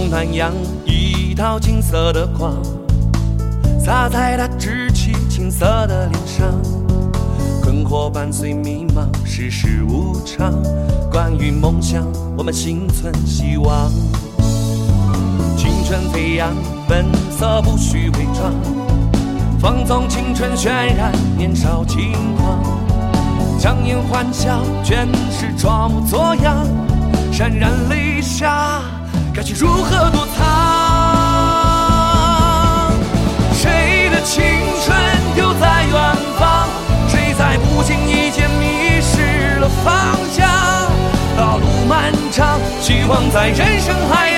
东南洋，一道金色的光，洒在他稚气青涩的脸上。困惑伴随迷茫，世事无常。关于梦想，我们心存希望。青春飞扬，本色不需伪装，放纵青春渲染年少轻狂。强颜欢笑，全是装模作样，潸然泪下。该去如何躲藏？谁的青春丢在远方？谁在不经意间迷失了方向？道路漫长，希望在人生海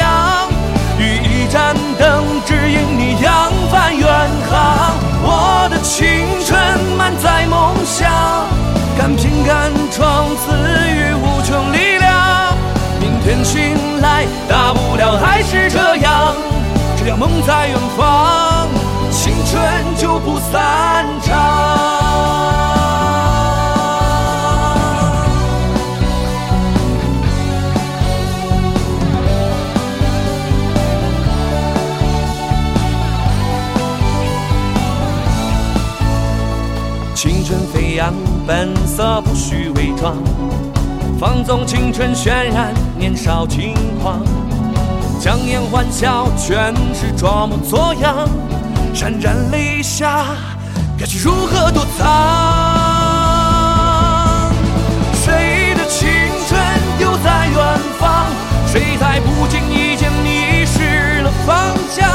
梦在远方，青春就不散场。青春飞扬，本色不需伪装。放纵青春渲染年少轻狂，强颜欢笑全是装模作样，潸然泪下，该去如何躲藏？谁的青春丢在远方？谁在不经意间迷失了方向？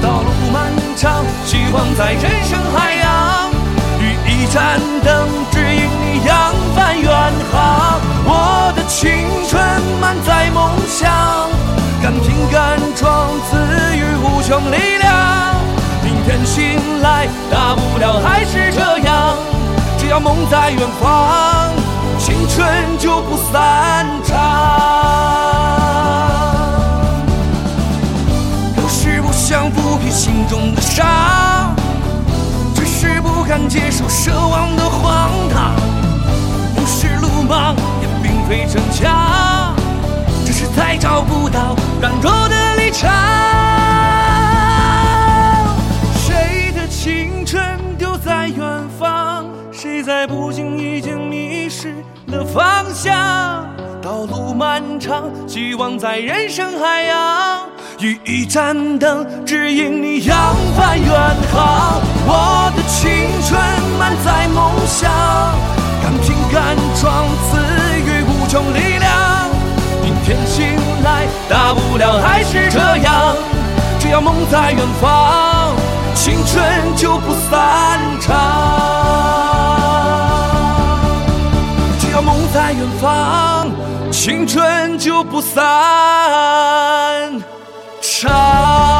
道路漫长，希望在人生海洋，与一盏灯予无穷力量。明天醒来，大不了还是这样，只要梦在远方，青春就不散场。有时不想抚平心中的伤，只是不敢接受奢望的荒唐。不是鲁莽。也并非逞强，只是再找不到软弱在不经意间迷失了方向？道路漫长，希望在人生海洋，与一盏灯指引你扬帆远航。我的青春满载梦想，敢拼敢闯，赐予。无穷力量，明天醒来，大不了还是这样。只要梦在远方，青春青春就不散场。